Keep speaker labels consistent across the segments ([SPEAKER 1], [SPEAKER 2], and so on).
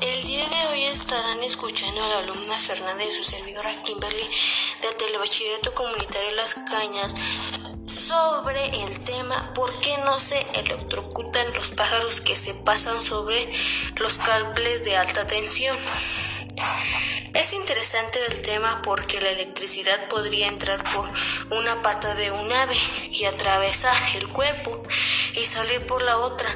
[SPEAKER 1] El día de hoy estarán escuchando a la alumna Fernanda y su servidora Kimberly del Telebachillerato Comunitario Las Cañas sobre el tema ¿Por qué no se electrocutan los pájaros que se pasan sobre los cables de alta tensión? Es interesante el tema porque la electricidad podría entrar por una pata de un ave y atravesar el cuerpo y salir por la otra,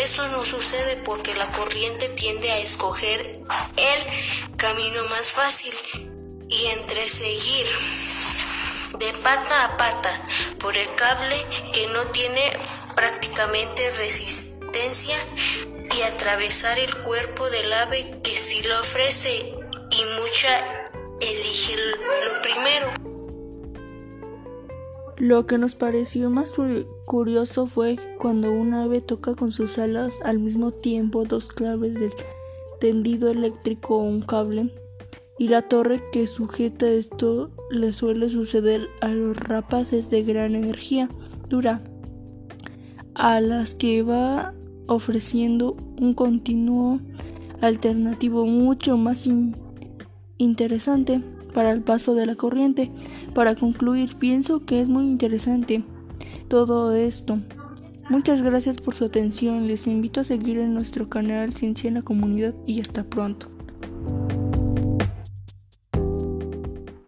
[SPEAKER 1] eso no sucede porque la corriente tiende a escoger el camino más fácil y entre seguir de pata a pata por el cable que no tiene prácticamente resistencia y atravesar el cuerpo del ave que sí lo ofrece y mucha elige lo primero.
[SPEAKER 2] Lo que nos pareció más curioso fue cuando un ave toca con sus alas al mismo tiempo dos claves del tendido eléctrico o un cable y la torre que sujeta esto le suele suceder a los rapaces de gran energía dura a las que va ofreciendo un continuo alternativo mucho más interesante para el paso de la corriente. Para concluir, pienso que es muy interesante todo esto. Muchas gracias por su atención. Les invito a seguir en nuestro canal Ciencia en la Comunidad y hasta pronto.